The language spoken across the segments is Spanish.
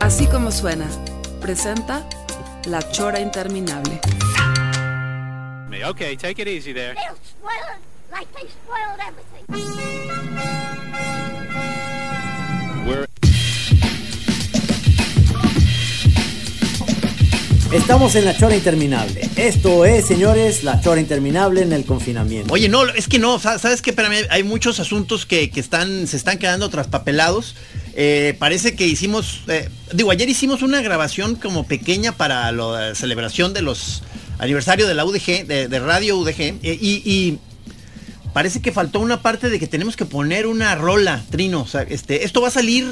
Así como suena, presenta La Chora Interminable. Okay, take it easy there. They'll spoil it like they spoiled everything. We're Estamos en la chora interminable. Esto es, señores, la chora interminable en el confinamiento. Oye, no, es que no, sa- ¿sabes qué? Espérame, hay muchos asuntos que, que están, se están quedando traspapelados. Eh, parece que hicimos, eh, digo, ayer hicimos una grabación como pequeña para la celebración de los aniversario de la UDG, de, Radio UDG, eh, y, parece que faltó una parte de que tenemos que poner una rola, Trino. Este, esto va a salir,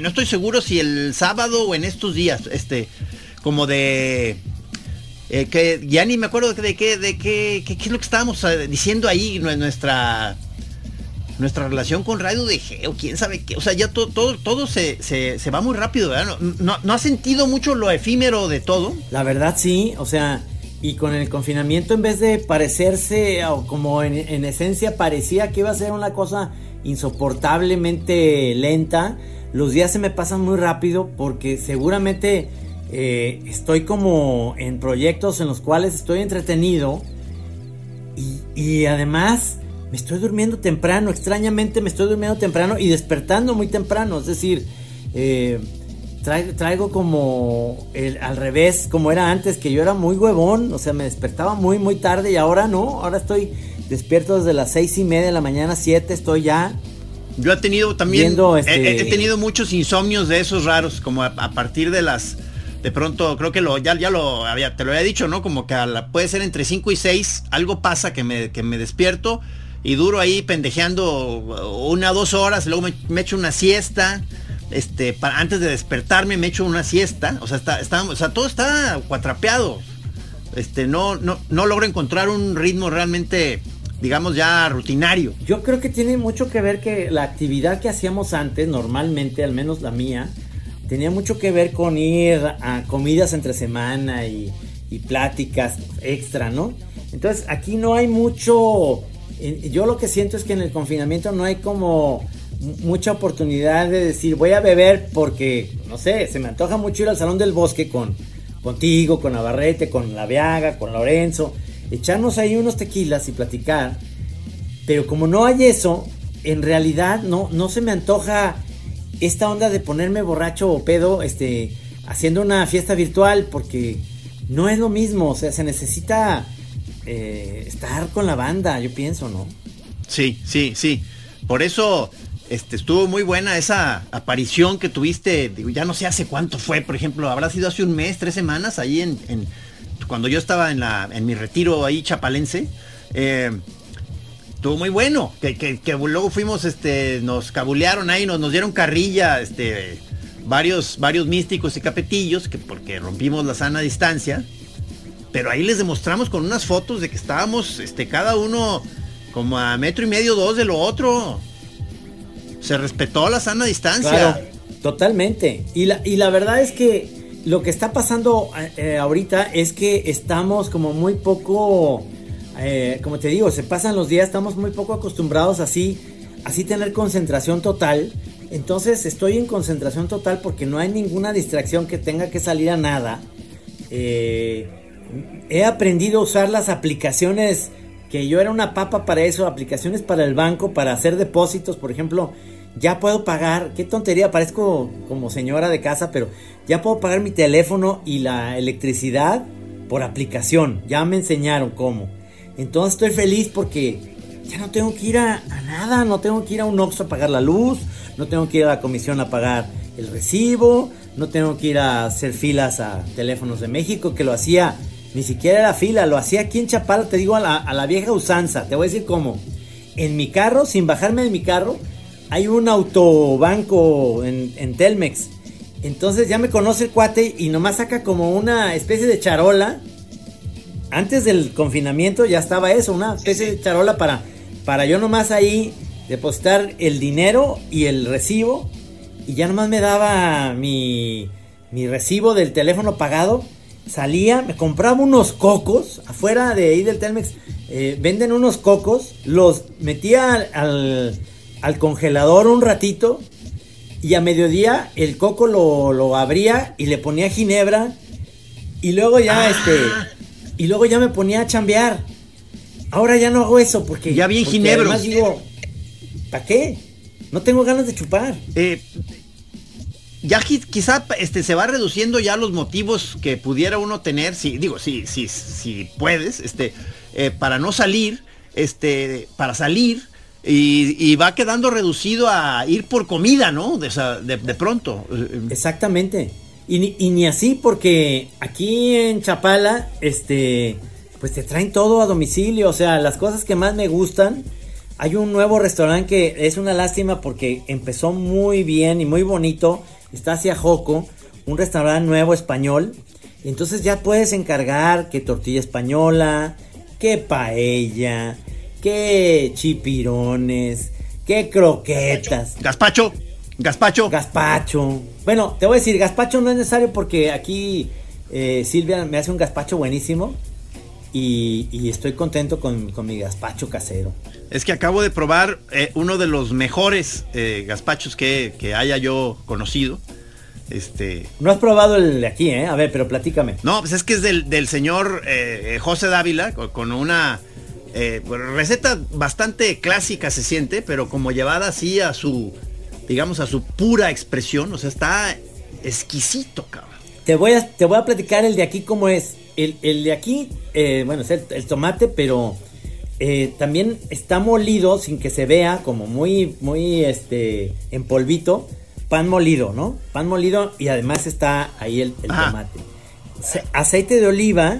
no estoy seguro si el sábado o en estos días, este, como de... que ya ni me acuerdo de qué, de qué, qué, qué es lo que estábamos diciendo ahí, nue- nuestra nuestra relación con Radio DG o quién sabe qué. O sea, ya todo, todo, se, se, se va muy rápido, ¿verdad? No, no, no has sentido mucho lo efímero de todo? La verdad sí, o sea, y con el confinamiento en vez de parecerse, o como en, en esencia parecía que iba a ser una cosa insoportablemente lenta, los días se me pasan muy rápido porque seguramente eh, estoy como en proyectos en los cuales estoy entretenido y, y además me estoy durmiendo temprano, extrañamente me estoy durmiendo temprano y despertando muy temprano, es decir, eh, Traigo, traigo como el, al revés, como era antes, que yo era muy huevón, o sea, me despertaba muy, muy tarde y ahora no, ahora estoy despierto desde las seis y media de la mañana, siete, estoy ya. Yo he tenido también, Viendo, este- he, he tenido muchos insomnios de esos raros, como a, a partir de las, de pronto, creo que lo, ya, ya lo había, te lo había dicho, ¿no? Como que a la- puede ser entre 5 y 6, algo pasa que me, que me despierto y duro ahí pendejeando una o dos horas, luego me, me echo una siesta. Este, para, antes de despertarme me echo una siesta, o sea, está, está, o sea, todo está cuatrapeado. Este, no, no, no logro encontrar un ritmo realmente, digamos, ya rutinario. Yo creo que tiene mucho que ver que la actividad que hacíamos antes, normalmente, al menos la mía, tenía mucho que ver con ir a comidas entre semana y, y pláticas extra, ¿no? Entonces aquí no hay mucho, yo lo que siento es que en el confinamiento no hay como mu- mucha oportunidad de decir voy a beber porque, no sé, se me antoja mucho ir al Salón del Bosque con contigo, con Navarrete, con La Viaga, con Lorenzo, echarnos ahí unos tequilas y platicar. Pero como no hay eso, en realidad no, no se me antoja esta onda de ponerme borracho o pedo este, haciendo una fiesta virtual porque no es lo mismo. O sea, se necesita eh, estar con la banda, yo pienso, ¿no? Sí, sí, sí. Por eso este, estuvo muy buena esa aparición que tuviste. Ya no sé hace cuánto fue, por ejemplo, habrá sido hace un mes, tres semanas, ahí en, en- cuando yo estaba en, la, en mi retiro ahí chapalense. Eh, estuvo muy bueno. Que, que- que luego fuimos, este, nos cabulearon ahí, nos, nos dieron carrilla, este, varios, varios místicos y capetillos, que porque rompimos la sana distancia. Pero ahí les demostramos con unas fotos de que estábamos, este, cada uno como a metro y medio, dos de lo otro. Se respetó la sana distancia. Totalmente. Y la, y la verdad es que lo que está pasando eh, ahorita es que estamos como muy poco, eh, como te digo, se pasan los días, estamos muy poco acostumbrados así, así tener concentración total. Entonces estoy en concentración total porque no hay ninguna distracción que tenga que salir a nada. Eh, he aprendido a usar las aplicaciones que yo era una papa para eso, aplicaciones para el banco, para hacer depósitos, por ejemplo, ya puedo pagar, qué tontería, parezco como señora de casa, pero ya puedo pagar mi teléfono y la electricidad por aplicación, ya me enseñaron cómo. Entonces estoy feliz porque ya no tengo que ir a, nada, no tengo que ir a un Oxxo a pagar la luz, no tengo que ir a la comisión a pagar el recibo, no tengo que ir a hacer filas a teléfonos de México, que lo hacía, ni siquiera era fila, lo hacía aquí en Chapala, te digo a la, a la vieja usanza, te voy a decir cómo. En mi carro, sin bajarme de mi carro, hay un autobanco en, en Telmex. Entonces ya me conoce el cuate y nomás saca como una especie de charola. Antes del confinamiento ya estaba eso, una especie de charola para, para yo nomás ahí depositar el dinero y el recibo. Y ya nomás me daba mi, mi recibo del teléfono pagado. Salía, me compraba unos cocos afuera de ahí del Telmex. eh, venden unos cocos, los metía al- al, al congelador un ratito y a mediodía el coco lo, lo abría y le ponía ginebra. Y luego ya Ah. este. Y luego ya me ponía a chambear. Ahora ya no hago eso porque. Ya bien ginebros. además digo, ¿para qué? No tengo ganas de chupar. Eh, ya qui- quizá este, se va reduciendo ya los motivos que pudiera uno tener, si, digo, si, si, si puedes, este, eh, para no salir, este, para salir, y, va quedando reducido a ir por comida, ¿no? De, de- pronto. Exactamente. Y ni, y ni así porque aquí en Chapala, este, pues te traen todo a domicilio. O sea, las cosas que más me gustan. Hay un nuevo restaurante que es una lástima porque empezó muy bien y muy bonito. Está hacia Joco, un restaurante nuevo español. Y entonces ya puedes encargar que tortilla española, que paella, que chipirones, que croquetas. Gaspacho, Gaspacho. Gazpacho. Bueno, te voy a decir, gazpacho no es necesario porque aquí eh, Silvia me hace un gazpacho buenísimo y, y estoy contento con, con mi gazpacho casero. Es que acabo de probar eh, uno de los mejores eh, gazpachos que, que haya yo conocido. Este, No has probado el de aquí, ¿eh? A ver, pero platícame. No, pues es que es del, del señor eh, José Dávila, con, con una eh, receta bastante clásica se siente, pero como llevada así a su, digamos, a su pura expresión, o sea, está exquisito, cabrón. Te voy a, te voy a platicar el de aquí cómo es. El, el de aquí, eh, bueno, es el, el tomate, pero eh, también está molido sin que se vea, como muy, muy, este, en polvito. Pan molido, ¿no? Pan molido y además está ahí el, tomate. Aceite de oliva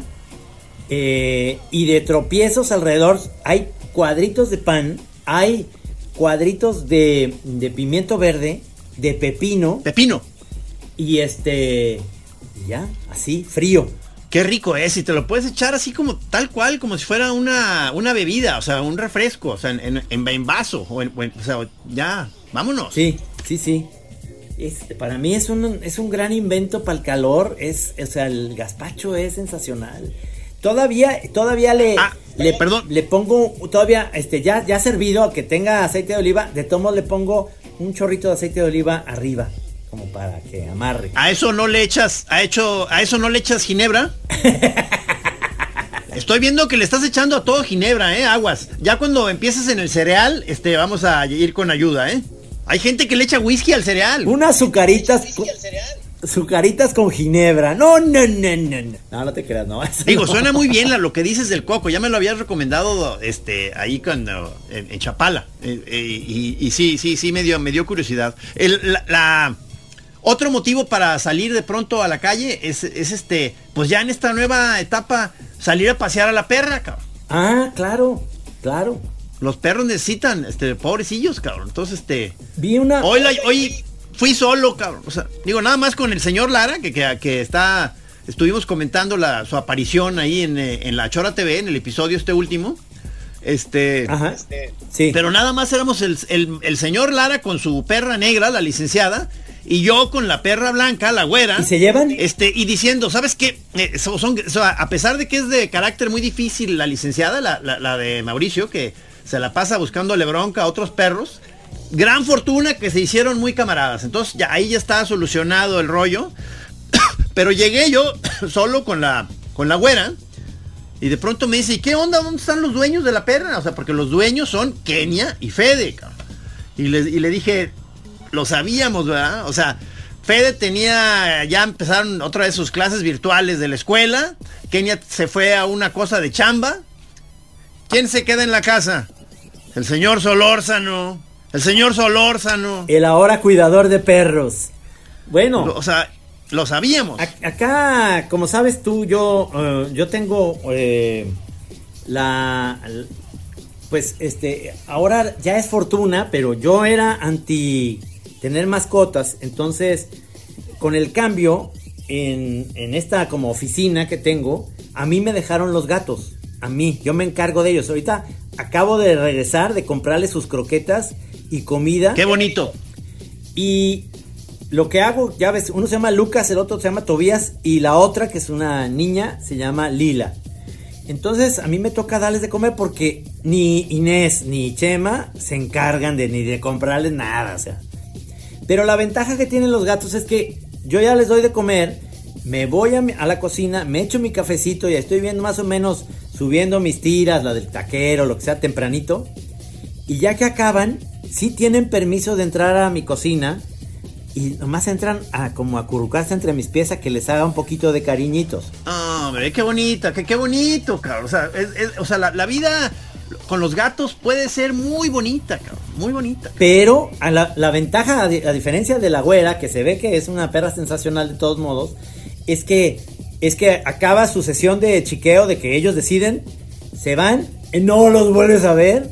eh, y de tropiezos alrededor hay cuadritos de pan, hay cuadritos de, de pimiento verde, de pepino Pepino, y este ya, así, frío. Qué rico es, y te lo puedes echar así como tal cual, como si fuera una, una bebida, o sea, un refresco, o sea, en, en- vaso, o, en- o en- o sea, ya, vámonos. Sí, sí, sí. Este, para mí es un, es un gran invento para el calor. Es, o sea, el gazpacho es sensacional. Todavía, todavía le, Ah, le, perdón. le pongo, todavía, este, ya, ya servido, que tenga aceite de oliva, de tomo le pongo un chorrito de aceite de oliva arriba, como para que amarre. A eso no le echas, a hecho, a eso no le echas ginebra. Estoy viendo que le estás echando a todo ginebra, eh, aguas. Ya cuando empieces en el cereal, este, vamos a ir con ayuda, eh. Hay gente que le echa whisky al cereal. Unas azucaritas, con, azucaritas con ginebra. No, no, no, no, no. No, no te creas, no. eso Digo, no. suena muy bien la- lo que dices del coco. Ya me lo habías recomendado este, ahí cuando, en, en Chapala. Eh, eh, y, y sí, sí, sí, me dio, me dio curiosidad. El, la, la- otro motivo para salir de pronto a la calle es, es este, pues ya en esta nueva etapa, salir a pasear a la perra, cabrón. Ah, claro, claro. Los perros necesitan, este, pobrecillos, cabrón. Entonces, este, Vi una. hoy, la- hoy fui solo, cabrón. O sea, digo, nada más con el señor Lara, que, que, que está, estuvimos comentando la, su aparición ahí en, eh, en la Chora TV, en el episodio este último. Este, Ajá. Sí. pero nada más éramos el, el- el señor Lara con su perra negra, la licenciada, y yo con la perra blanca, la güera. ¿Y se llevan? Este, y diciendo, ¿sabes qué? Eh, so- son, so- a pesar de que es de carácter muy difícil la licenciada, la, la- la de Mauricio, que se la pasa buscándole bronca a otros perros, gran fortuna que se hicieron muy camaradas. Entonces ya ahí ya está solucionado el rollo. Pero llegué yo solo con la, con la güera. Y de pronto me dice, ¿y qué onda? ¿Dónde están los dueños de la perra? O sea, porque los dueños son Kenia y Fede. cabrón. Y le, y le dije, lo sabíamos, ¿verdad? O sea, Fede tenía, ya empezaron otra vez sus clases virtuales de la escuela. Kenia se fue a una cosa de chamba. ¿Quién se queda en la casa? El señor Solórzano. El señor Solórzano. El ahora cuidador de perros. Bueno, O sea, lo sabíamos. acá, como sabes tú, yo, eh, yo tengo eh, la, pues este, ahora ya es fortuna, pero yo era anti tener mascotas, entonces con el cambio en, en esta como oficina que tengo, a mí me dejaron los gatos, a mí, yo me encargo de ellos. Ahorita acabo de regresar de comprarles sus croquetas y comida. Qué bonito. Y lo que hago, ya ves, uno se llama Lucas, el otro se llama Tobías y la otra, que es una niña, se llama Lila. Entonces a mí me toca darles de comer porque ni Inés ni Chema se encargan de ni de comprarles nada, o sea. Pero la ventaja que tienen los gatos es que yo ya les doy de comer, me voy a, la cocina, me echo mi cafecito y estoy viendo más o menos subiendo mis tiras, la del taquero, lo que sea tempranito. Y ya que acaban, sí tienen permiso de entrar a mi cocina y nomás entran a como a currucarse entre mis pies a que les haga un poquito de cariñitos. Hombre, qué bonita, qué, qué bonito, cabrón. O sea la, la vida con los gatos puede ser muy bonita, cabrón. Muy bonita. Pero a la, la ventaja, a, di- a diferencia de la güera, que se ve que es una perra sensacional de todos modos, es que, es que acaba su sesión de chiqueo de que ellos deciden, se van, y no los vuelves a ver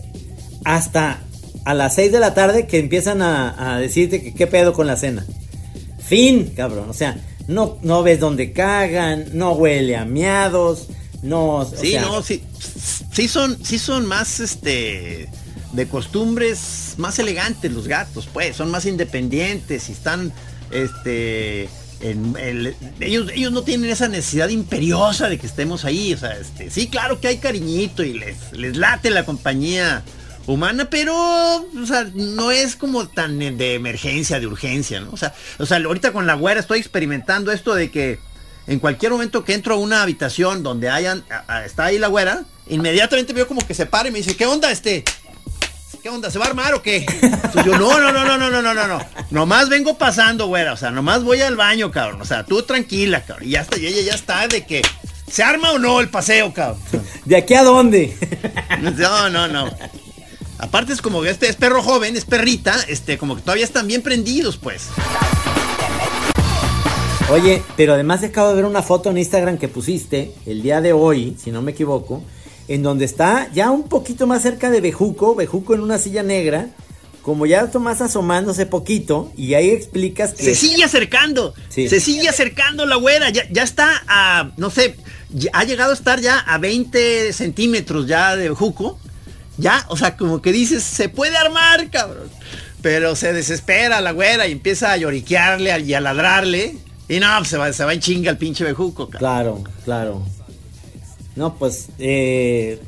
hasta a las 6 de la tarde que empiezan a, a decirte que qué pedo con la cena. Fin, cabrón. O sea, no, no ves dónde cagan, no huele a miados, no... o Sí, sea, no, sí, sí son, sí son más, este, de costumbres más elegantes los gatos, pues, son más independientes y están, este, ellos, ellos no tienen esa necesidad imperiosa de que estemos ahí, o sea, este, sí, claro que hay cariñito y les, les late la compañía humana, pero, o sea, no es como tan de emergencia, de urgencia, ¿no? O sea, o sea, ahorita con la güera estoy experimentando esto de que en cualquier momento que entro a una habitación donde hayan, está ahí la güera, inmediatamente veo como que se para y me dice, ¿qué onda este? ¿Qué onda? ¿Se va a armar o qué? Entonces yo, no, no, no, no, no, no, no, no, no. Nomás vengo pasando, güera. O sea, nomás voy al baño, cabrón. O sea, tú tranquila, cabrón. Y ya está, y ella ya está de que. ¿Se arma o no el paseo, cabrón? ¿De aquí a dónde? No, no, no. Aparte es como que este es perro joven, es perrita, este, como que todavía están bien prendidos, pues. Oye, pero además acabo de ver una foto en Instagram que pusiste el día de hoy, si no me equivoco, en donde está ya un poquito más cerca de Bejuco, Bejuco en una silla negra, como ya más asomándose poquito, y ahí explicas que... Se sigue acercando. Sí. Se sigue acercando la güera. Ya, ya está a, no sé, ha llegado a estar ya a 20 centímetros ya de juco. Ya, o sea, como que dices, se puede armar, cabrón. Pero se desespera la güera y empieza a lloriquearle y a ladrarle. Y no, se va, se va en chinga el pinche bejuco, cabrón. Claro, claro. No, pues eh,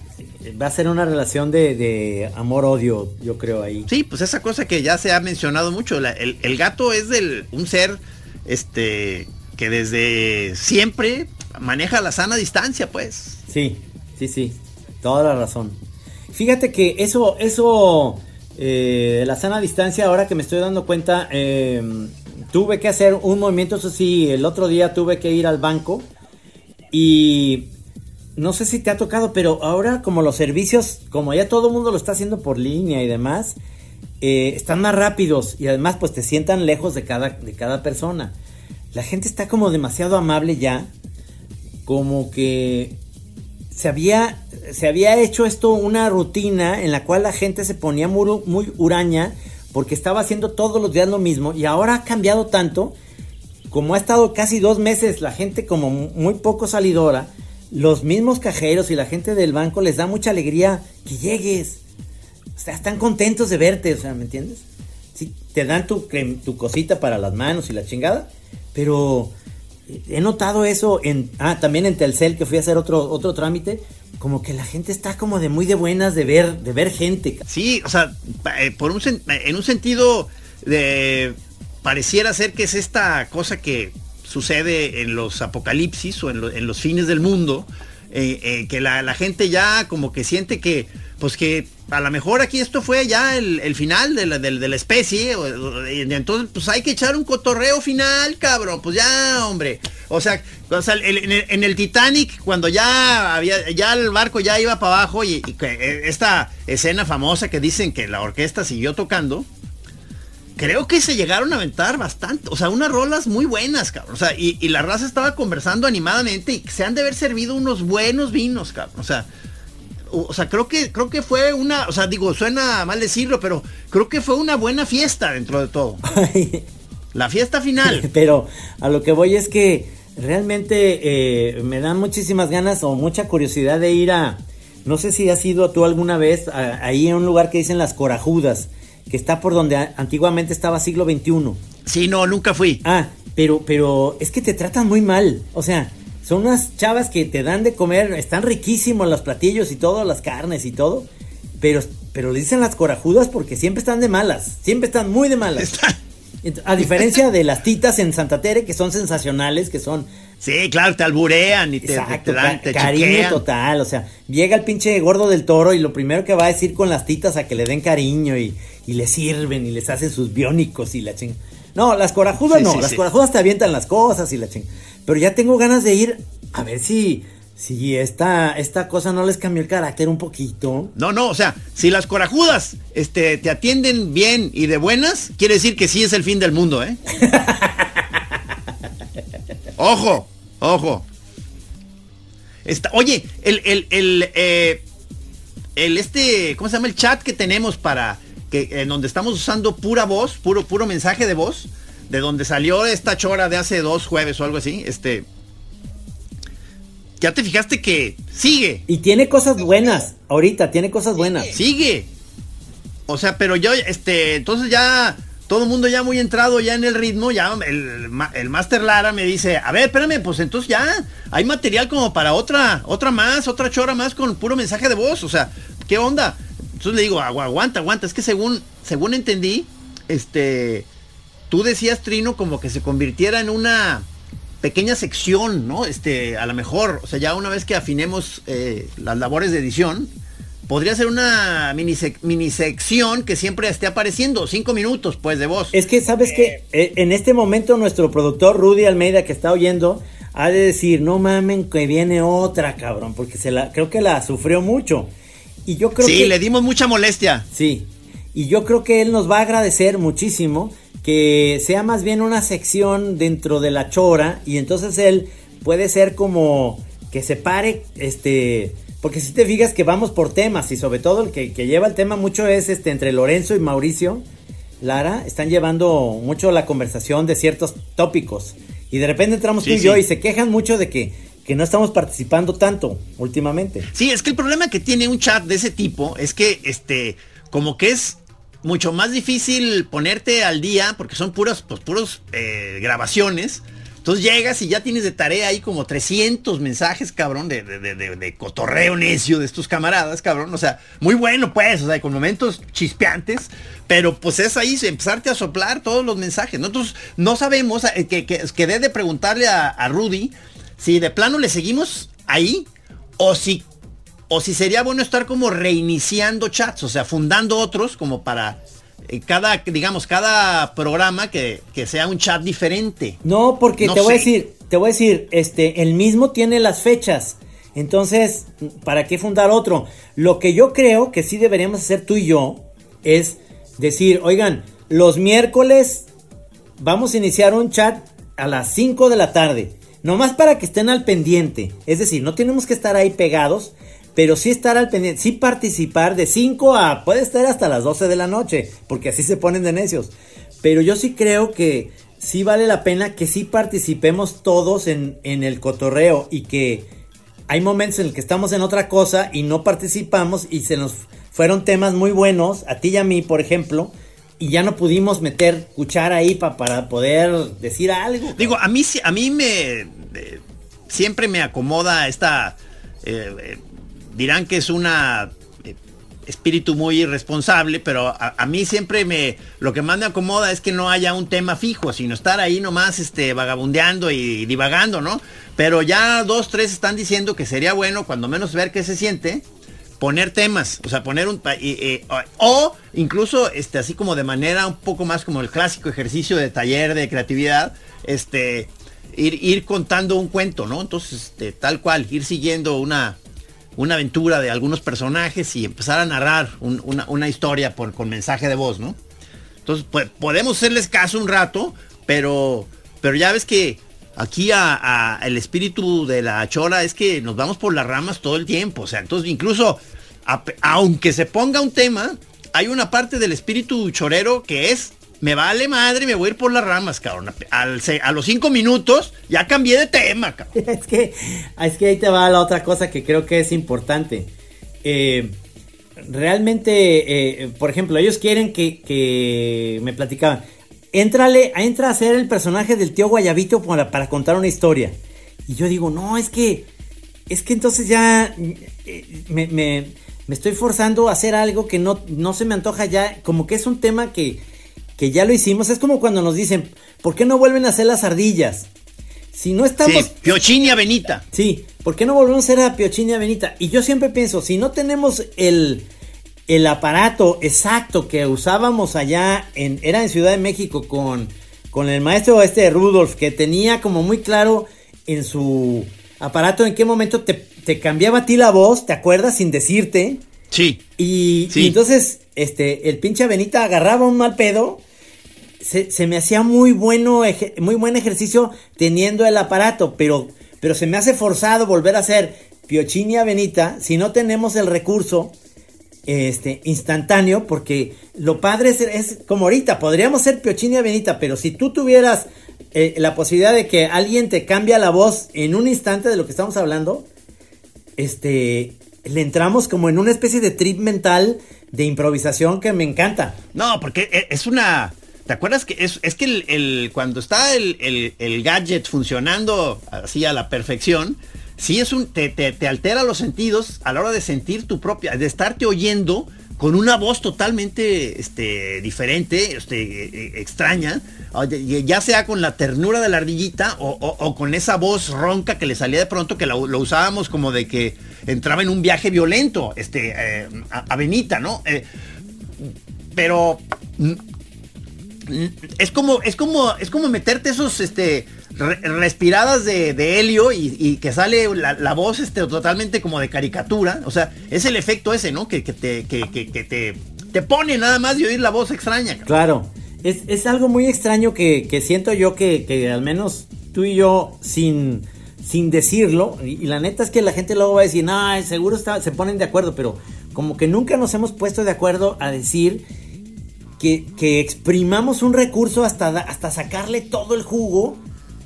va a ser una relación de, de amor-odio, yo creo ahí. Sí, pues esa cosa que ya se ha mencionado mucho. la- el, el gato es del, un ser este que desde siempre maneja la sana distancia, pues. Sí, sí, sí, toda la razón. Fíjate que eso, eso, eh, la sana distancia, ahora que me estoy dando cuenta, eh, tuve que hacer un movimiento, eso sí, el otro día tuve que ir al banco y no sé si te ha tocado, pero ahora como los servicios, como ya todo el mundo lo está haciendo por línea y demás, eh, están más rápidos y además pues te sientan lejos de cada, de cada persona. La gente está como demasiado amable ya, como que se había, se había hecho esto una rutina en la cual la gente se ponía muy, muy huraña porque estaba haciendo todos los días lo mismo y ahora ha cambiado tanto, como ha estado casi dos meses la gente como muy poco salidora, los mismos cajeros y la gente del banco les da mucha alegría que llegues. O sea, están contentos de verte, o sea, ¿me entiendes? Sí, te dan tu, tu cosita para las manos y la chingada, pero he notado eso en ah también en Telcel que fui a hacer otro otro trámite como que la gente está como de muy de buenas de ver de ver gente Sí, o sea, eh, por un en un sentido de pareciera ser que es esta cosa que sucede en los apocalipsis o en, en los fines del mundo, eh, eh, que la, gente ya como que siente que, pues que a lo mejor aquí esto fue ya el, final de la, de- la especie, entonces pues hay que echar un cotorreo final, cabrón, pues ya, hombre. O sea, o sea, en, el, Titanic, cuando ya había, ya el barco ya iba para abajo y, y eh, esta escena famosa que dicen que la orquesta siguió tocando, creo que se llegaron a aventar bastante, o sea, unas rolas muy buenas, cabrón. O sea, y, y la raza estaba conversando animadamente y se han de haber servido unos buenos vinos, cabrón. O sea, o sea, creo que, creo que fue una, o sea, digo, suena mal decirlo, pero creo que fue una buena fiesta dentro de todo. La fiesta final. Pero a lo que voy es que realmente eh, me dan muchísimas ganas o mucha curiosidad de ir a, no sé si has ido tú alguna vez a- ahí en un lugar que dicen las Corajudas, que está por donde antiguamente estaba siglo XXI. Sí, no, nunca fui. Ah, pero, pero es que te tratan muy mal. O sea, son unas chavas que te dan de comer, están riquísimos los platillos y todo, las carnes y todo. Pero, pero le dicen las corajudas porque siempre están de malas. Siempre están muy de malas. A diferencia de las titas en Santa Tere, que son sensacionales, que son Sí, claro, te alburean y te, Exacto, te dan, te cariño chiquean. total, o sea, llega el pinche gordo del toro y lo primero que va a decir con las titas a que le den cariño y, y le sirven y les hacen sus biónicos y la ching. No, las corajudas Sí, no, sí, las sí. corajudas te avientan las cosas y la ching. Pero ya tengo ganas de ir a ver si, si esta, esta cosa no les cambió el carácter un poquito. No, no, o sea, si las corajudas este, te atienden bien y de buenas, quiere decir que sí es el fin del mundo, ¿eh? ojo, ojo. Está, oye, el, el, el, eh, el este, ¿cómo se llama? El chat que tenemos para, que, en donde estamos usando pura voz, puro, puro mensaje de voz, de donde salió esta chora de hace dos jueves o algo así, este... Ya te fijaste que sigue, Y tiene cosas buenas, ahorita tiene cosas buenas. Sigue. O sea, pero yo, este, entonces ya, todo el mundo ya muy entrado ya en el ritmo, ya el, el Master Lara me dice, a ver, espérame, pues entonces ya hay material como para otra, otra más, otra chora más con puro mensaje de voz, o sea, ¿qué onda? Entonces le digo, "Agu- aguanta, aguanta, es que según, según entendí, este, tú decías, Trino, como que se convirtiera en una pequeña sección, ¿no? Este, a lo mejor, o sea, ya una vez que afinemos eh, las labores de edición, podría ser una mini, mini sección que siempre esté apareciendo, cinco minutos, pues, de voz. Es que, ¿sabes qué? Eh, En este momento nuestro productor Rudy Almeida que está oyendo ha de decir, no mamen que viene otra, cabrón, porque se la, creo que la sufrió mucho. Y yo creo sí, que... le dimos mucha molestia. Sí, y yo creo que él nos va a agradecer muchísimo que sea más bien una sección dentro de la chora y entonces él puede ser como que se pare, este, porque si te fijas que vamos por temas y sobre todo el que, que lleva el tema mucho es este entre Lorenzo y Mauricio. Lara, están llevando mucho la conversación de ciertos tópicos y de repente entramos Sí, tú y yo y se quejan mucho de que, que no estamos participando tanto últimamente. Sí, es que el problema que tiene un chat de ese tipo es que, este, como que es mucho más difícil ponerte al día porque son puros, pues, puros eh, grabaciones. Entonces llegas y ya tienes de tarea ahí como 300 mensajes, cabrón, de, de, de- cotorreo necio de estos camaradas, cabrón. O sea, muy bueno, pues, o sea, con momentos chispeantes. Pero pues es ahí empezarte a soplar todos los mensajes. Nosotros no sabemos, eh, que, que, quedé de preguntarle a Rudy si de plano le seguimos ahí o si o si sería bueno estar como reiniciando chats, o sea, fundando otros como para eh, cada, digamos, cada programa que, que sea un chat diferente. No, porque No te voy a decir, te voy a decir, este, el mismo tiene las fechas. Entonces, ¿para qué fundar otro? Lo que yo creo que sí deberíamos hacer tú y yo es decir, oigan, los miércoles vamos a iniciar un chat a las 5 de la tarde. Nomás para que estén al pendiente. Es decir, no tenemos que estar ahí pegados, pero sí estar al pendiente, sí participar de 5 a, puede estar hasta las 12 de la noche, porque así se ponen de necios. Pero yo sí creo que sí vale la pena que sí participemos todos en, en el cotorreo y que hay momentos en el que estamos en otra cosa y no participamos y se nos fueron temas muy buenos, a ti y a mí, por ejemplo, y ya no pudimos meter cuchara ahí pa- para poder decir algo. Digo, a mí, a mí me, eh, siempre me acomoda esta, eh, eh, dirán que es una espíritu muy irresponsable, pero a, mí siempre me, lo que más me acomoda es que no haya un tema fijo, sino estar ahí nomás, este, vagabundeando y divagando, ¿no? Pero ya dos, tres están diciendo que sería bueno, cuando menos ver qué se siente, poner temas, o sea, poner un y- o, incluso este así como de manera un poco más como el clásico ejercicio de taller de creatividad, este ir, ir contando un cuento, ¿no? Entonces, este, tal cual, ir siguiendo una una aventura de algunos personajes y empezar a narrar un- una, una historia por, con mensaje de voz, ¿no? Entonces, pues, podemos hacerles caso un rato, pero, pero ya ves que aquí a, el espíritu de la chora es que nos vamos por las ramas todo el tiempo. O sea, entonces incluso aunque se ponga un tema, hay una parte del espíritu chorero que es, me vale madre, me voy a ir por las ramas, cabrón. Al a los cinco minutos ya cambié de tema, cabrón. es que, es que ahí te va la otra cosa que creo que es importante. Eh, realmente, eh, por ejemplo, ellos quieren que, que me platicaban. Éntrale, entra a ser el personaje del tío Guayabito para, para contar una historia. Y yo digo, no, es que, es que entonces ya eh, me, me- me estoy forzando a hacer algo que no, no se me antoja ya, como que es un tema que, que ya lo hicimos. Es como cuando nos dicen, ¿por qué no vuelven a hacer las ardillas? Si no estamos... Sí, Piochinia Benita. Sí, ¿por qué no volvemos a hacer a Piochinia Benita? Y yo siempre pienso, si no tenemos el, el aparato exacto que usábamos allá en, era en Ciudad de México con, con el maestro este de Rudolf, que tenía como muy claro en su aparato en qué momento te, te cambiaba a ti la voz, ¿te acuerdas? Sin decirte. Sí. Y, Sí. y entonces, este, el pinche Benita agarraba un mal pedo. Se, se me hacía muy bueno, eje- muy buen ejercicio teniendo el aparato, pero, pero se me hace forzado volver a hacer Piochinia Benita si no tenemos el recurso este, instantáneo, porque lo padre es, como ahorita, podríamos ser Piochinia Benita, pero si tú tuvieras eh, la posibilidad de que alguien te cambia la voz en un instante de lo que estamos hablando, este, le entramos como en una especie de trip mental de improvisación que me encanta. No, porque e- es una. ¿Te acuerdas que es, es que el- cuando está el, el- el gadget funcionando así a la perfección, sí es un. Te, te- te altera los sentidos a la hora de sentir tu propia. de estarte oyendo con una voz totalmente este, diferente, este, eh, eh, extraña, oye, ya sea con la ternura de la ardillita o, o- con esa voz ronca que le salía de pronto, que lo, usábamos como de que entraba en un viaje violento, este, eh, a, Benita, ¿no? Eh, pero es como es como es como meterte esos este re- respiradas de, helio y, que sale la, voz este totalmente como de caricatura. O sea es el efecto ese no que, te que, te pone nada más de oír la voz extraña. Claro, es, es algo muy extraño que, siento yo que, al menos tú y yo sin, sin decirlo, y, la neta es que la gente luego va a decir, no, seguro está, se ponen de acuerdo, pero como que nunca nos hemos puesto de acuerdo a decir que, que exprimamos un recurso hasta, hasta sacarle todo el jugo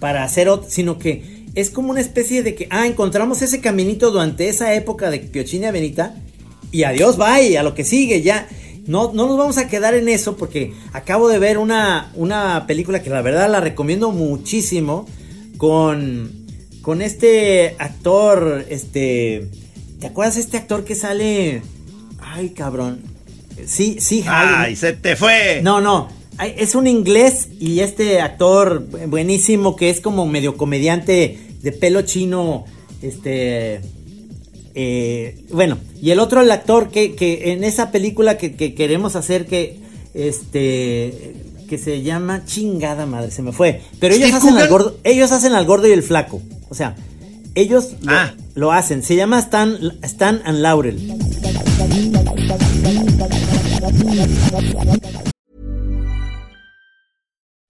para hacer otro, sino que es como una especie de que, ah, encontramos ese caminito durante esa época de Piochinia Benita y adiós, bye, a lo que sigue, ya. No, no nos vamos a quedar en eso porque acabo de ver una, una película que la verdad la recomiendo muchísimo con, con este actor, este, ¿te acuerdas de este actor que sale? Ay, cabrón. Sí, sí, ay se te fue No, no. Es un inglés y este actor buenísimo que es como medio comediante de pelo chino. Este. eh, bueno, y el otro, el actor que, que en esa película que, que queremos hacer que. Este. Que se llama chingada madre, se me fue. Pero ellos ¿Steve hacen al gordo. Ellos hacen al gordo y el flaco. O sea, ellos lo, Ah. lo hacen. Se llama Stan, Stan and Laurel.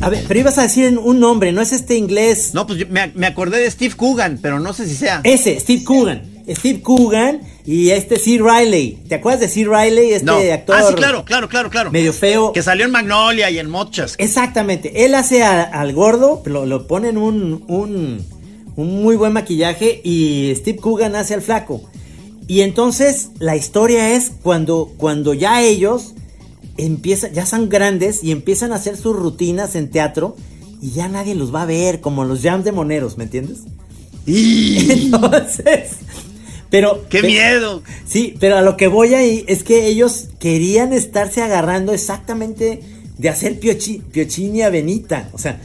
A ver, pero ibas a decir un nombre, no es este inglés. no pues yo me, me acordé de Steve Coogan pero no sé si sea Ese, Steve Coogan. Steve Coogan y este C. Riley. ¿Te acuerdas de C. Riley? Este no actor. ah sí claro claro claro claro medio feo. que salió en Magnolia y en Mochas Exactamente. Él hace a- al gordo, lo, lo ponen un, un, un muy buen maquillaje y Steve Coogan hace al flaco. Y entonces la historia es cuando, cuando ya ellos empiezan, ya son grandes y empiezan a hacer sus rutinas en teatro y ya nadie los va a ver, como los jams de moneros, ¿me entiendes? Entonces, pero... qué miedo Sí, pero a lo que voy ahí es que ellos querían estarse agarrando exactamente de hacer piochi, Piochinia Benita. O sea,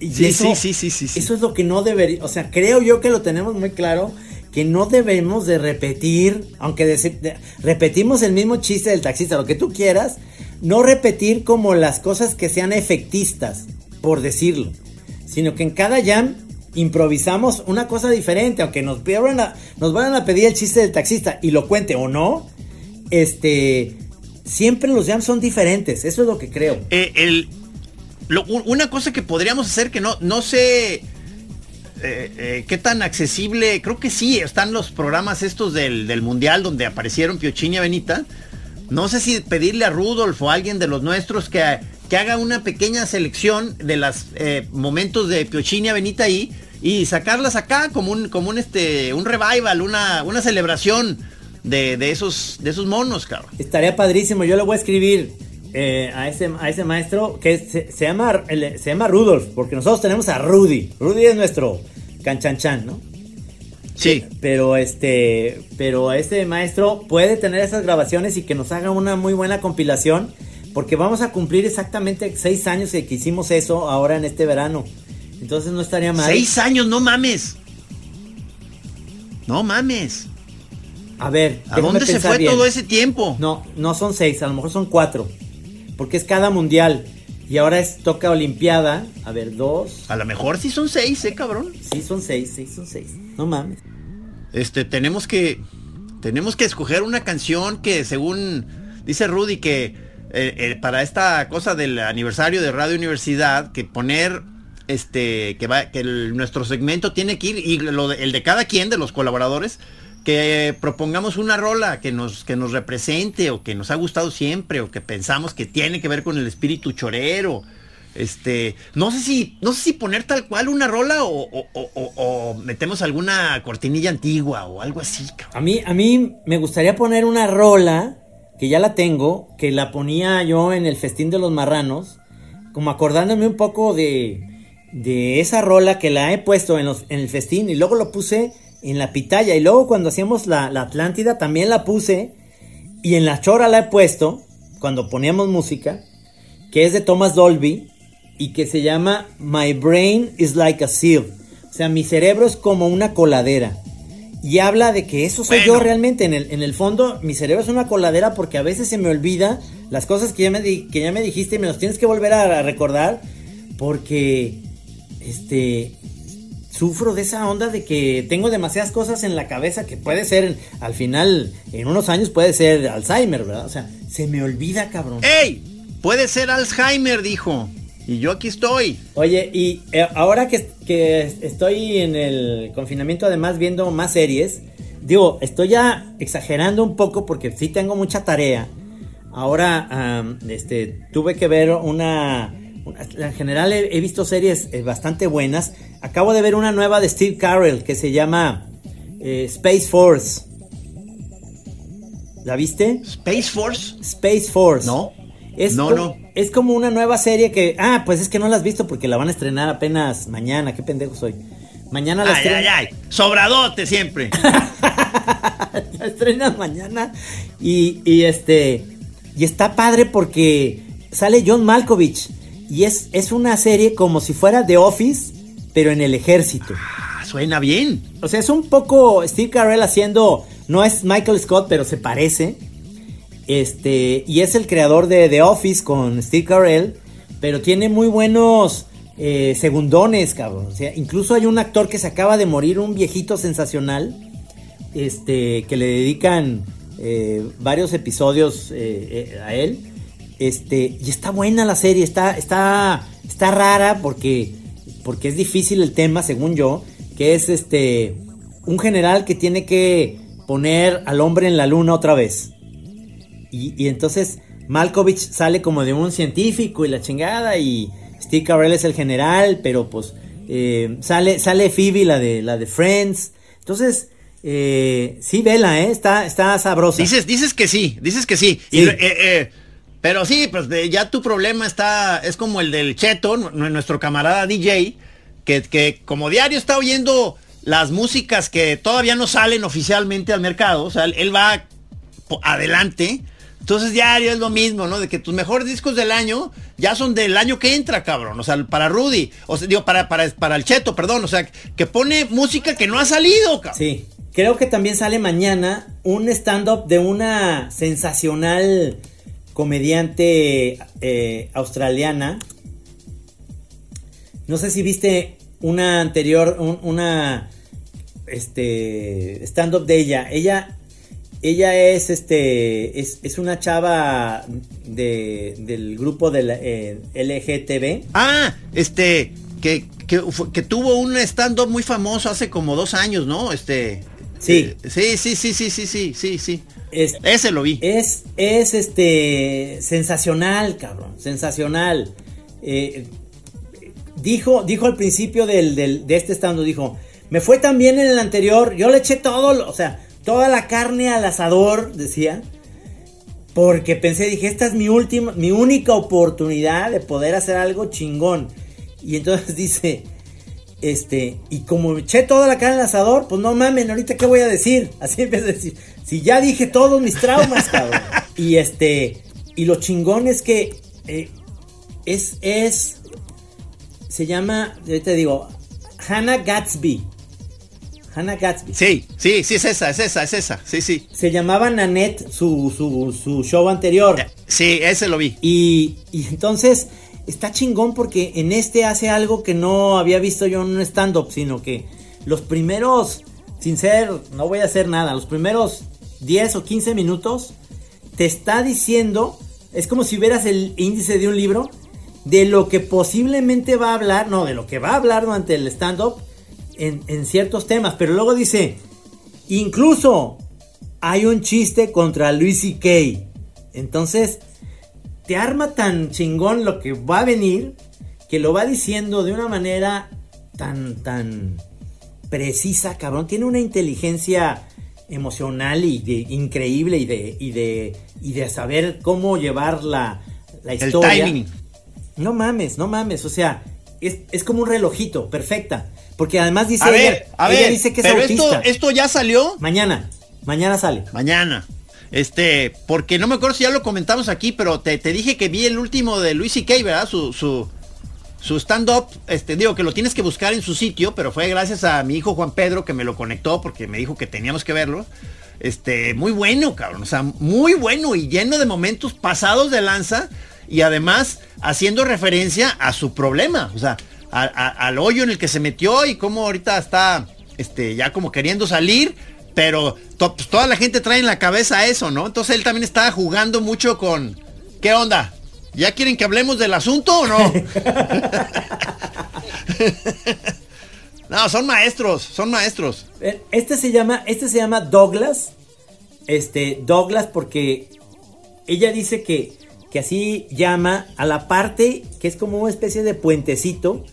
Y Sí, eso- sí, sí, sí, sí, sí. Eso es lo que no debería, o sea, creo yo que lo tenemos muy claro, que no debemos de repetir, aunque repetimos el mismo chiste del taxista, lo que tú quieras, no repetir como las cosas que sean efectistas, por decirlo, sino que en cada jam improvisamos una cosa diferente, aunque nos, a- vayan a pedir el chiste del taxista y lo cuente o no, este, siempre los jams son diferentes, eso es lo que creo. Eh, el, una cosa que podríamos hacer que no, no sé eh, eh, qué tan accesible, creo que sí, están los programas estos del, del Mundial donde aparecieron Piochini y Benita. No sé si pedirle a Rudolf o a alguien de los nuestros que, que haga una pequeña selección de los momentos de Piochini y Benita ahí y sacarlas acá como un, como un, este, un revival, una, una celebración de, de esos, de esos monos, cabrón. Estaría padrísimo. Yo le voy a escribir eh, a, ese, a ese maestro que se, se llama, se llama Rudolf, porque nosotros tenemos a Rudy. Rudy es nuestro canchanchan, ¿no? Sí. Pero este, pero este maestro puede tener esas grabaciones y que nos haga una muy buena compilación, porque vamos a cumplir exactamente seis años de que hicimos eso ahora en este verano. Entonces no estaría mal. Seis años, no mames. No mames. A ver, ¿A dónde se fue bien. todo ese tiempo? No, no son seis, a lo mejor son cuatro. Porque es cada mundial. Y ahora es toca Olimpiada. A ver, dos. A lo mejor sí son seis, eh, cabrón. Sí, son seis, seis son seis. No mames. Este, tenemos que. Tenemos que escoger una canción que según dice Rudy que eh, eh, para esta cosa del aniversario de Radio Universidad, que poner este que va que el- nuestro segmento tiene que ir y lo de- el de cada quien de los colaboradores que propongamos una rola que nos que nos represente o que nos ha gustado siempre o que pensamos que tiene que ver con el espíritu chorero este no sé si no sé si poner tal cual una rola o, o- o- metemos alguna cortinilla antigua o algo así. A mí, a mí me gustaría poner una rola, que ya la tengo, que la ponía yo en el festín de los marranos, como acordándome un poco de, de esa rola que la he puesto en, los, en el festín y luego lo puse en la pitaya y luego cuando hacíamos la, la Atlántida también la puse y en la chora la he puesto cuando poníamos música, que es de Thomas Dolby y que se llama My Brain is Like a Sieve. O sea, mi cerebro es como una coladera. Y habla de que eso soy yo realmente. En el, en el fondo, mi cerebro es una coladera porque a veces se me olvida las cosas que ya me, di- que ya me dijiste y me los tienes que volver a, a recordar. Porque, este, sufro de esa onda de que tengo demasiadas cosas en la cabeza que puede ser, al final, en unos años puede ser Alzheimer, ¿verdad? O sea, se me olvida, cabrón. ¡Ey! Puede ser Alzheimer, dijo. Y yo aquí estoy. Oye, y eh, ahora que, que estoy en el confinamiento, además viendo más series, digo, estoy ya exagerando un poco porque sí tengo mucha tarea. Ahora, este, tuve que ver una, una- en general he, he visto series eh, bastante buenas. Acabo de ver una nueva de Steve Carell que se llama eh, Space Force. ¿La viste? Space Force. Space Force. No. Es No, no. Es como una nueva serie que. Ah, pues es que no la has visto porque la van a estrenar apenas mañana. Qué pendejo soy. Mañana la Ay, ay, estrenan. ay. Sobradote siempre. la estrenan mañana. Y, y este. Y está padre porque sale John Malkovich. Y es, es una serie como si fuera The Office, pero en el ejército. Ah, suena bien. O sea, es un poco Steve Carell haciendo. No es Michael Scott, pero se parece. Este. Y es el creador de The Office con Steve Carell. Pero tiene muy buenos eh, segundones, cabrón. O sea, incluso hay un actor que se acaba de morir, un viejito sensacional. Este. Que le dedican eh, varios episodios eh, eh, a él. Este. Y está buena la serie. Está. Está. Está rara porque. Porque es difícil el tema, según yo. Que es este. Un general que tiene que poner al hombre en la luna otra vez. Y, y entonces Malkovich sale como de un científico y la chingada. Y Steve Carell es el general, pero pues eh, sale, sale Phoebe, la de, la de Friends. Entonces, eh, sí, vela, ¿eh? Está, está sabrosa. Dices, dices que sí, dices que sí. Sí. Y, eh, eh, pero sí, pues ya tu problema está, es como el del Cheto, nu- nuestro camarada DJ, que, que como diario está oyendo las músicas que todavía no salen oficialmente al mercado, o sea, él va adelante Entonces diario es lo mismo, ¿no? De que tus mejores discos del año ya son del año que entra, cabrón. O sea, para Rudy. O sea, digo, para, para, para el Cheto, perdón. O sea, que pone música que no ha salido, cabrón. Sí. Creo que también sale mañana un stand-up de una sensacional comediante eh, australiana. No sé si viste una anterior, un- una este stand-up de ella. Ella, ella es este, es, es una chava de, del grupo del eh, LGTB. Ah, este, que, que, que tuvo un stand-up muy famoso hace como dos años, ¿no? Este. Sí. sí, sí, sí, sí, sí, sí, sí, sí. Es, Ese lo vi. Es, es este sensacional, cabrón. Sensacional. Eh, dijo, dijo al principio del, del, de este estando, dijo, me fue tan bien en el anterior, yo le eché todo, o sea, toda la carne al asador, decía. Porque pensé, dije, esta es mi última, mi única oportunidad de poder hacer algo chingón. Y entonces dice, este, y como eché toda la carne al asador, pues no mamen, ahorita qué voy a decir. Así empieza a decir, si ya dije todos mis traumas, cabrón. Y este, y lo chingón es que eh, es, es, se llama, te digo, Hannah Gatsby. Hannah Gatsby. Sí, sí, sí, es esa, es esa, es esa. Sí, sí. Se llamaba Nanette su, su, su show anterior. Eh, Sí, ese lo vi. Y, y entonces está chingón porque en este hace algo que no había visto yo en un stand-up, sino que los primeros, sin ser, no voy a hacer nada, los primeros 10 o 15 minutos te está diciendo, es como si vieras el índice de un libro, de lo que posiblemente va a hablar, no, de lo que va a hablar durante el stand-up en, en ciertos temas, pero luego dice, incluso hay un chiste contra Luis C.K. Entonces, te arma tan chingón lo que va a venir que lo va diciendo de una manera tan, tan precisa, cabrón. Tiene una inteligencia emocional y de, increíble y de, y de, y de saber cómo llevar la, la El historia. timing. No mames, no mames, o sea, es, es como un relojito, perfecta. Porque además dice A ella, ver, a ella ver. dice que es pero autista. esto, esto ya salió Mañana, mañana sale. mañana. Este, porque no me acuerdo si ya lo comentamos aquí, pero te, te dije que vi el último de Luis C.K., ¿verdad? Su, su, stand-up, este, digo que lo tienes que buscar en su sitio, pero fue gracias a mi hijo Juan Pedro que me lo conectó porque me dijo que teníamos que verlo. Este, muy bueno, cabrón, o sea, muy bueno y lleno de momentos pasados de lanza y además haciendo referencia a su problema, o sea, al hoyo en el que se metió y cómo ahorita está, este, ya como queriendo salir, pero to- pues, toda la gente trae en la cabeza eso, ¿no? Entonces él también estaba jugando mucho con, ¿qué onda? ¿Ya quieren que hablemos del asunto o no? no, son maestros, son maestros. Eh, Este se llama, este se llama Douglas. Este, Douglas porque ella dice que, que así llama a la parte que es como una especie de puentecito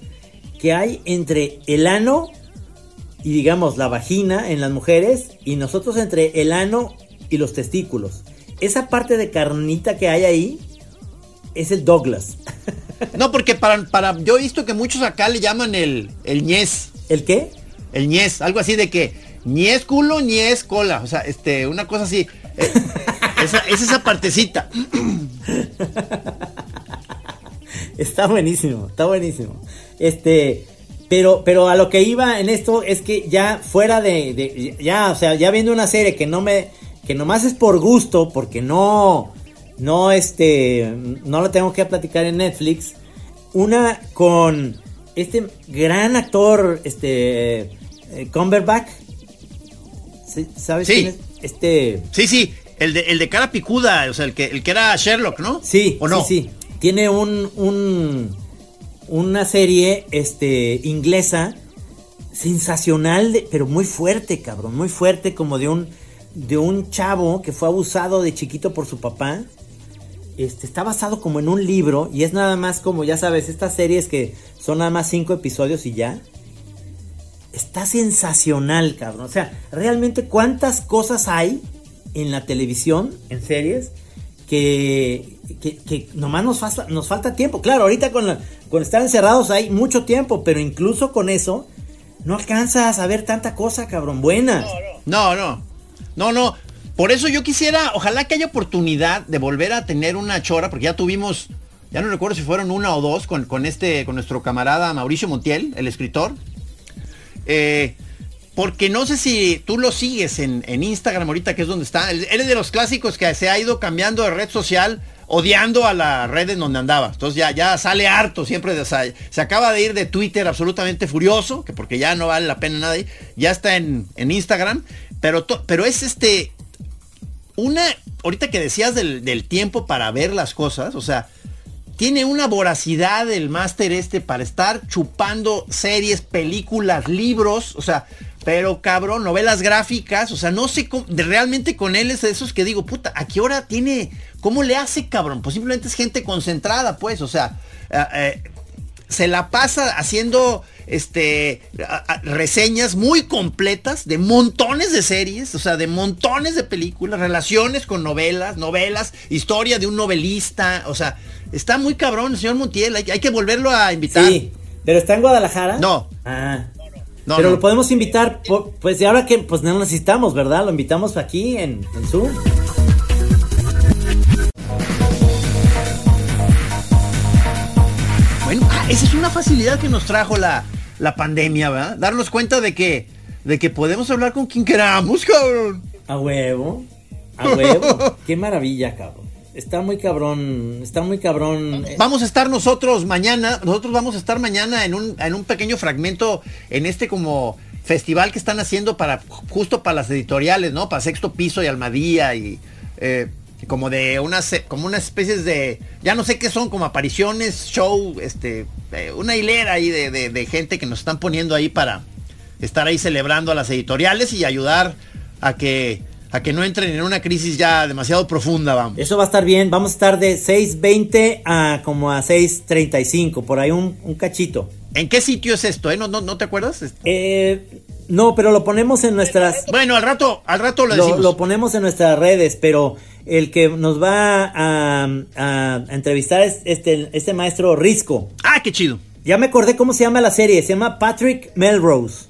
que hay entre el ano y digamos la vagina en las mujeres y nosotros entre el ano y los testículos. Esa parte de carnita que hay ahí es el Douglas. No, porque para, para, yo he visto que muchos acá le llaman el, el ñez, ¿El qué? el ñez, algo así de que ni es culo ni es cola, o sea, este, una cosa así. Eh, esa, es esa partecita. Está buenísimo, está buenísimo. Este, pero, pero a lo que iba en esto es que ya fuera de, de- ya, o sea, ya viendo una serie que no me, que nomás es por gusto, porque no, no, este, no la tengo que platicar en Netflix. Una con este gran actor, este, eh, Cumberbatch. ¿Sabes Sí. quién es? Este, Sí, sí, el de, el de cara picuda, o sea, el que, el que era Sherlock, ¿no? Sí, ¿O no? sí, sí. Tiene un, un una serie este inglesa sensacional, pero muy fuerte, cabrón, muy fuerte como de un de un chavo que fue abusado de chiquito por su papá. Este está basado como en un libro y es nada más como ya sabes, estas series que son nada más cinco episodios y ya. Está sensacional, cabrón. O sea, realmente cuántas cosas hay en la televisión, en series, que, que, que nomás nos falta, nos falta tiempo. Claro, ahorita con, la- con estar encerrados hay mucho tiempo, pero incluso con eso no alcanzas a ver tanta cosa, cabrón, buena. No, no. No, no. Por eso yo quisiera, ojalá que haya oportunidad de volver a tener una chora, porque ya tuvimos, ya no recuerdo si fueron una o dos con, con este, con nuestro camarada Mauricio Montiel, el escritor. Eh, porque no sé si tú lo sigues en, en Instagram ahorita, que es donde está. Él él es de los clásicos que se ha ido cambiando de red social, odiando a la red en donde andaba. Entonces ya, ya sale harto siempre. De, o se acaba de ir de Twitter absolutamente furioso, que porque ya no vale la pena nada. Ya está en, en Instagram. Pero, pero es este. Una. Ahorita que decías del, del tiempo para ver las cosas, o sea, tiene una voracidad el máster este para estar chupando series, películas, libros, o sea, pero cabrón, novelas gráficas, o sea, no sé realmente con él es de esos que digo, puta, ¿a qué hora tiene, cómo le hace cabrón? Pues simplemente es gente concentrada, pues, o sea, eh, eh, se la pasa haciendo este a- a- reseñas muy completas de montones de series, o sea, de montones de películas, relaciones con novelas, novelas, historia de un novelista, o sea, está muy cabrón el señor Montiel, hay, hay que volverlo a invitar. Sí, pero está en Guadalajara. No. Ah. No, pero no. lo podemos invitar, por- pues y ahora que pues no necesitamos, ¿verdad? Lo invitamos aquí en, en Zoom. Esa es una facilidad que nos trajo la, la pandemia, ¿verdad? Darnos cuenta de que, de que podemos hablar con quien queramos, cabrón. A huevo. A huevo. Qué maravilla, cabrón. Está muy cabrón. Está muy cabrón. Vamos a estar nosotros mañana, nosotros vamos a estar mañana en un, en un pequeño fragmento en este como festival que están haciendo para justo para las editoriales, ¿no? Para Sexto Piso y Almadía y eh, como de unas como unas especies de ya no sé qué son como apariciones, show, este eh, una hilera ahí de, de- de gente que nos están poniendo ahí para estar ahí celebrando a las editoriales y ayudar a que a que no entren en una crisis ya demasiado profunda, vamos. Eso va a estar bien. Vamos a estar de 6.20 a como a 6.35. Por ahí un, un cachito. ¿En qué sitio es esto? Eh? ¿No, no, no te acuerdas? Este- Eh, no, pero lo ponemos en nuestras. Bueno, al rato, al rato lo decimos. lo ponemos en nuestras redes, pero el que nos va a, a entrevistar es este, este maestro Risco. Ah, qué chido. Ya me acordé cómo se llama la serie. Se llama Patrick Melrose.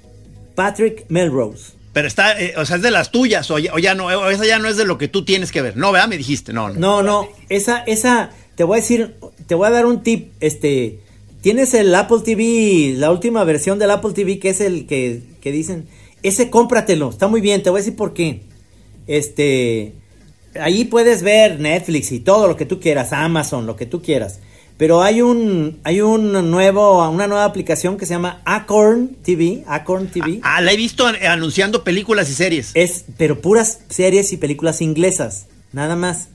Patrick Melrose. Pero está, eh, o sea, es de las tuyas, o ya, o ya no, o esa ya no es de lo que tú tienes que ver. No, ¿verdad? Me dijiste, no, no. No, no, esa, esa, te voy a decir, te voy a dar un tip, este, tienes el Apple TV, la última versión del Apple TV, que es el que, que dicen, ese cómpratelo, está muy bien, te voy a decir por qué. Este, ahí puedes ver Netflix y todo lo que tú quieras, Amazon, lo que tú quieras. Pero hay un, hay un nuevo, una nueva aplicación que se llama Acorn TV, Acorn TV. Ah, la he visto an- anunciando películas y series. Es, pero puras series y películas inglesas, nada más.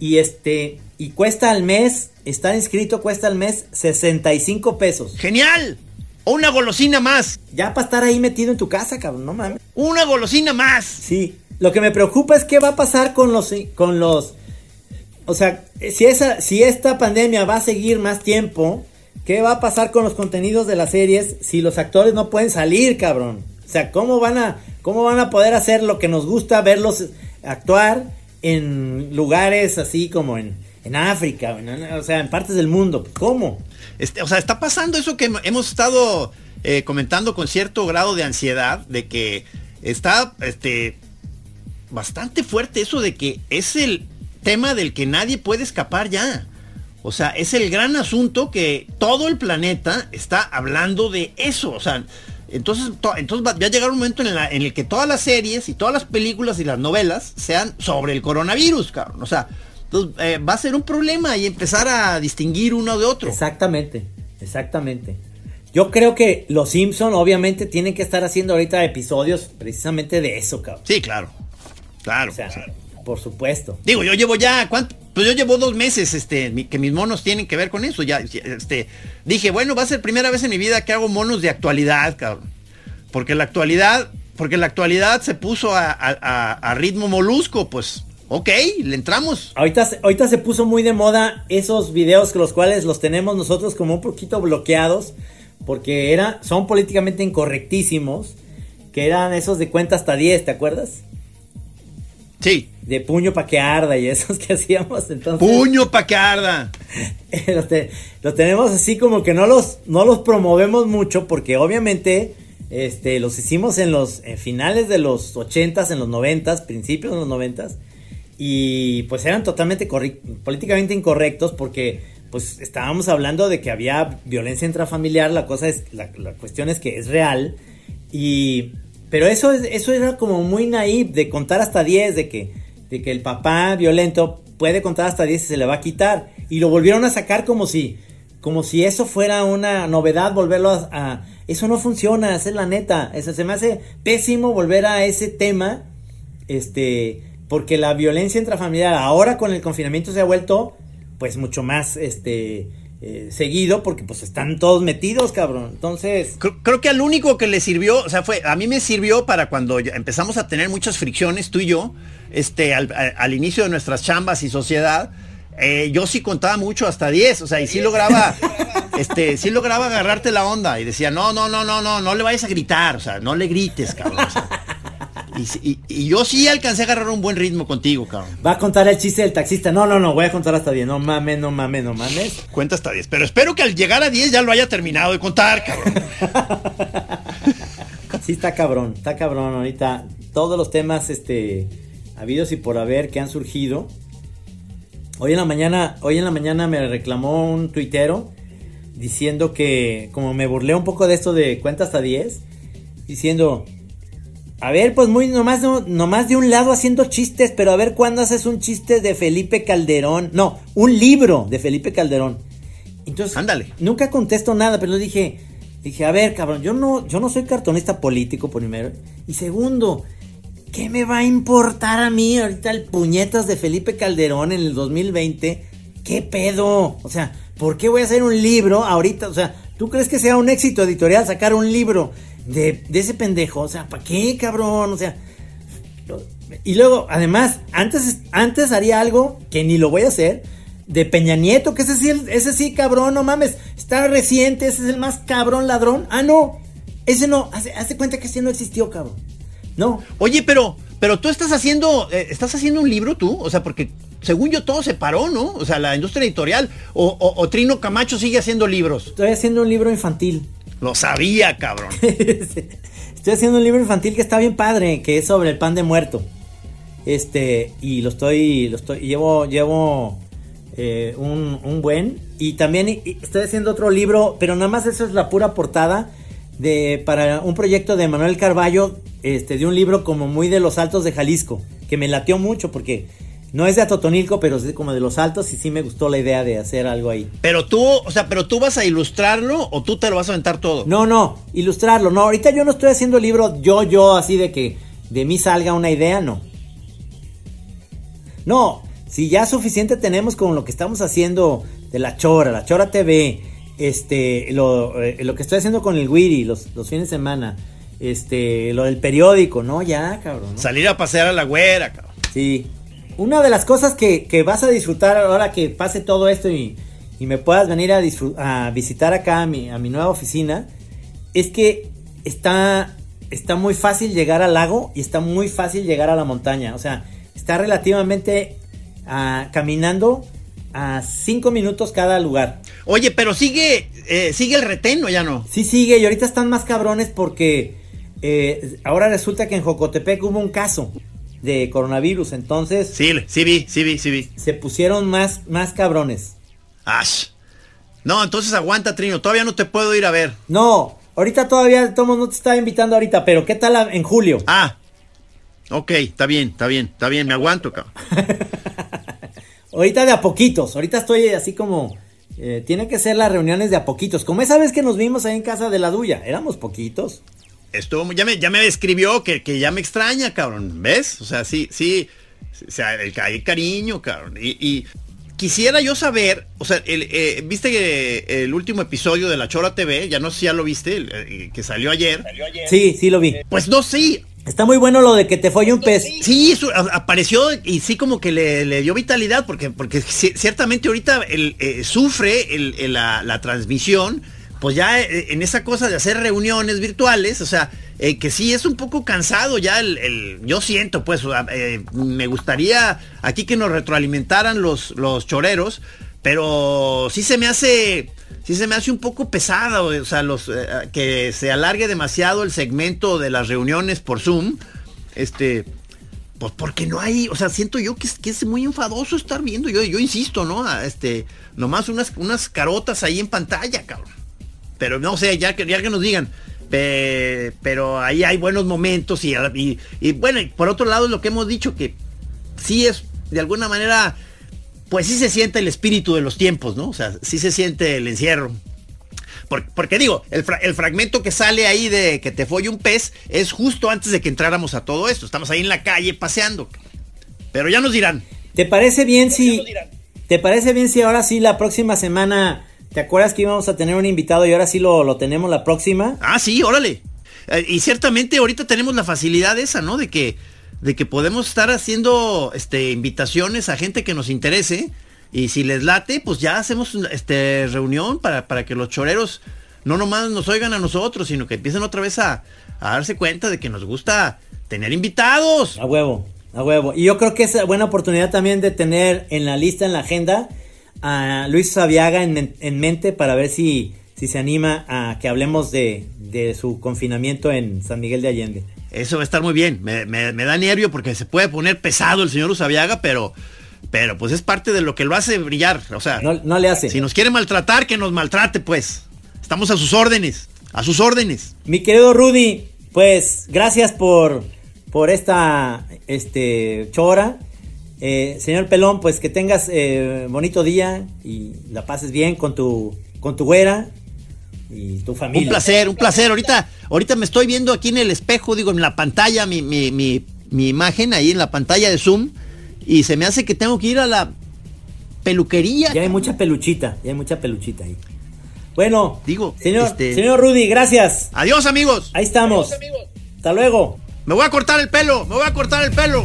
Y este, y cuesta al mes, estar inscrito cuesta al mes 65 pesos. ¡Genial! O una golosina más. Ya para estar ahí metido en tu casa, cabrón, no mames. Una golosina más. Sí, lo que me preocupa es qué va a pasar con los, con los, o sea, si esa, si esta pandemia va a seguir más tiempo, ¿qué va a pasar con los contenidos de las series si los actores no pueden salir, cabrón? O sea, ¿cómo van a, cómo van a poder hacer lo que nos gusta verlos actuar en lugares así como en, en África, o sea, en partes del mundo? ¿Cómo? Este, o sea, está pasando eso que hem- hemos estado eh, comentando con cierto grado de ansiedad, de que está este, bastante fuerte eso de que es el tema del que nadie puede escapar ya. O sea, es el gran asunto que todo el planeta está hablando de eso. O sea, entonces, to- entonces va, a llegar un momento en, en el que todas las series y todas las películas y las novelas sean sobre el coronavirus, cabrón. O sea, entonces, eh, va a ser un problema y empezar a distinguir uno de otro. Exactamente, exactamente. Yo creo que los Simpson obviamente tienen que estar haciendo ahorita episodios precisamente de eso, cabrón. Sí, claro. Claro. O sea, por supuesto. Digo, yo llevo ya, ¿cuánto? Pues yo llevo dos meses, este, que mis monos tienen que ver con eso. Ya, este, dije, bueno, va a ser primera vez en mi vida que hago monos de actualidad, cabrón. Porque la actualidad, porque la actualidad se puso a- a ritmo molusco, pues, ok, le entramos. Ahorita, se- ahorita se puso muy de moda esos videos que los cuales los tenemos nosotros como un poquito bloqueados porque era, son políticamente incorrectísimos, que eran esos de cuenta hasta 10, ¿te acuerdas? Sí. De puño pa' que arda y esos que hacíamos entonces. Puño pa' que arda. los, te- los tenemos así como que no los, no los promovemos mucho porque obviamente Este, los hicimos en los en finales de los 80s, en los 90s, principios de los 90s. Y pues eran totalmente políticamente incorrectos porque pues estábamos hablando de que había violencia intrafamiliar, la cosa es, la, la cuestión es que es real. Y, pero eso, es- eso era como muy naive de contar hasta 10, de que, de que el papá violento puede contar hasta 10 y se le va a quitar. Y lo volvieron a sacar como si, como si eso fuera una novedad, volverlo a... a- eso no funciona, esa es la neta. Eso se me hace pésimo volver a ese tema, este, porque la violencia intrafamiliar ahora con el confinamiento se ha vuelto, pues mucho más, este, eh, seguido, porque pues están todos metidos, cabrón. Entonces, Creo, creo que al único que le sirvió, o sea, fue, a mí me sirvió para cuando empezamos a tener muchas fricciones, tú y yo, este, al, al- al inicio de nuestras chambas y sociedad, eh, yo sí contaba mucho hasta 10, o sea, y sí lograba, este, sí lograba agarrarte la onda y decía, no, no, no, no, no, no le vayas a gritar, o sea, no le grites, cabrón. o sea. Y, sí- y- y yo sí alcancé a agarrar un buen ritmo contigo, cabrón. va a contar el chiste del taxista. No, no, no, voy a contar hasta 10. No mames, no mames, no mames. Cuenta hasta 10, pero espero que al llegar a 10 ya lo haya terminado de contar, cabrón. Sí, está cabrón, está cabrón ahorita. Todos los temas, este, habidos y por haber que han surgido. Hoy en la mañana, hoy en la mañana me reclamó un tuitero diciendo que, como me burlé un poco de esto de cuenta hasta 10, diciendo, a ver, pues muy nomás, no- nomás de un lado haciendo chistes, pero a ver cuándo haces un chiste de Felipe Calderón. No, un libro de Felipe Calderón. Entonces, Ándale. nunca contesto nada, pero dije, dije, a ver, cabrón, yo no, yo no soy cartonista político, primero. Y segundo, ¿qué me va a importar a mí ahorita el puñetas de Felipe Calderón en el 2020? ¿Qué pedo? O sea, ¿por qué voy a hacer un libro ahorita? O sea, ¿tú crees que sea un éxito editorial sacar un libro de, de ese pendejo? O sea, ¿para qué, cabrón? O sea, y luego, además, antes, antes haría algo que ni lo voy a hacer. De Peña Nieto, que ese sí, ese sí, cabrón, no mames. Está reciente, ese es el más cabrón ladrón. Ah, no. Ese no. Hace, hace cuenta que ese no existió, cabrón. No. Oye, pero, pero tú estás haciendo, eh, estás haciendo un libro tú, o sea, porque según yo todo se paró, ¿no? O sea, la industria editorial, o, o- o Trino Camacho sigue haciendo libros. Estoy haciendo un libro infantil. Lo sabía, cabrón. Estoy haciendo un libro infantil que está bien padre, que es sobre el pan de muerto. Este, y lo estoy, lo estoy, llevo, llevo eh, un, un buen. Y también estoy haciendo otro libro, pero nada más eso es la pura portada de, para un proyecto de Manuel Carballo, este, de un libro como muy de los altos de Jalisco, que me latió mucho porque no es de Atotonilco, pero es de- como de los altos y sí me gustó la idea de hacer algo ahí. Pero tú, o sea, pero tú vas a ilustrarlo o tú te lo vas a aventar todo. No, no, ilustrarlo. No, ahorita yo no estoy haciendo el libro yo, yo, así de que de mí salga una idea, no. No, si ya suficiente tenemos con lo que estamos haciendo de la Chora, la Chora TV, este, lo, eh, lo que estoy haciendo con el Wiri los, los fines de semana, este, lo del periódico, no, ya, cabrón. ¿no? Salir a pasear a la güera, cabrón. Sí. Una de las cosas que, que vas a disfrutar ahora que pase todo esto y, y me puedas venir a, a visitar acá a mi, a mi nueva oficina es que está, está muy fácil llegar al lago y está muy fácil llegar a la montaña. O sea, está relativamente ah, caminando a cinco minutos cada lugar. Oye, pero sigue, eh, sigue el retén o ya no. Sí sigue y ahorita están más cabrones porque eh, ahora resulta que en Jocotepec hubo un caso de coronavirus. Entonces Sí, sí vi, sí vi, sí vi. se pusieron más, más cabrones. Ash. No, entonces aguanta, Trino. Todavía no te puedo ir a ver. No, ahorita todavía Tomo no te estaba invitando ahorita, pero ¿qué tal en julio? Ah. Ok, está bien, está bien, está bien, me aguanto, cabrón. Ahorita de a poquitos, ahorita estoy así como... eh, tiene que ser las reuniones de a poquitos. Como esa vez que nos vimos ahí en casa de la Duya, éramos poquitos. Estuvo, ya me, ya me escribió que, que ya me extraña, cabrón. ¿Ves? O sea, sí, sí. O sea, el, hay cariño, cabrón. Y, y quisiera yo saber, o sea, el, eh, viste que el último episodio de La Chora TV, ya no sé si ya lo viste, el, eh, que salió ayer. Sí, sí lo vi. Pues no, sí. Está muy bueno lo de que te fue un pez. Sí, eso apareció y sí como que le, le dio vitalidad porque, porque ci- ciertamente ahorita el, eh, sufre el- el- la, la transmisión, pues ya eh, en esa cosa de hacer reuniones virtuales, o sea, eh, que sí es un poco cansado ya el, yo siento pues, eh, me gustaría aquí que nos retroalimentaran los, los choreros, pero sí se me hace, sí se me hace un poco pesada, o sea, los, eh, que se alargue demasiado el segmento de las reuniones por Zoom, este, pues porque no hay, o sea, siento yo que es muy enfadoso estar viendo, yo, yo insisto, ¿no? Este, nomás unas, unas carotas ahí en pantalla, cabrón. Pero no sé, ya que, ya que nos digan, pero ahí hay buenos momentos y, y, y bueno, y por otro lado lo que hemos dicho que sí es de alguna manera pues sí se siente el espíritu de los tiempos, ¿no? O sea, sí se siente el encierro. Porque, digo, el, fragmento que sale ahí de que te folle un pez es justo antes de que entráramos a todo esto. Estamos ahí en la calle paseando. Pero ya nos dirán. ¿Te parece bien si... ¿Te parece bien si ahora sí la próxima semana... ¿Te acuerdas que íbamos a tener un invitado y ahora sí lo, lo tenemos la próxima? Ah, sí, órale. Eh, y ciertamente ahorita tenemos la facilidad esa, ¿no? De que de que podemos estar haciendo este, invitaciones a gente que nos interese. Y si les late, pues ya hacemos este, reunión para, para que los choreros no nomás nos oigan a nosotros, sino que empiecen otra vez a, darse cuenta de que nos gusta tener invitados. A huevo, a huevo. Y yo creo que es buena oportunidad también de tener en la lista, en la agenda, a Luis Sabiaga en, en mente para ver si, si se anima a que hablemos de, de su confinamiento en San Miguel de Allende. Eso va a estar muy bien. Me, da nervio porque se puede poner pesado el señor Usabiaga, pero, pero pues es parte de lo que lo hace brillar. O sea, no, le hace. Si nos quiere maltratar, que nos maltrate, pues. Estamos a sus órdenes. A sus órdenes. Mi querido Rudy, pues gracias por, por esta este, chora. Eh, señor Pelón, pues que tengas eh, bonito día y la pases bien con tu, con tu güera y tu familia. Un placer, un placer. Ahorita, ahorita me estoy viendo aquí en el espejo, digo, en la pantalla, mi, mi, mi, mi imagen ahí en la pantalla de Zoom. Y se me hace que tengo que ir a la peluquería. Ya hay mucha peluchita, ya hay mucha peluchita ahí. Bueno, digo, señor, este, señor Rudy, gracias. Adiós, amigos. Ahí estamos. Hasta luego. Me voy a cortar el pelo, me voy a cortar el pelo.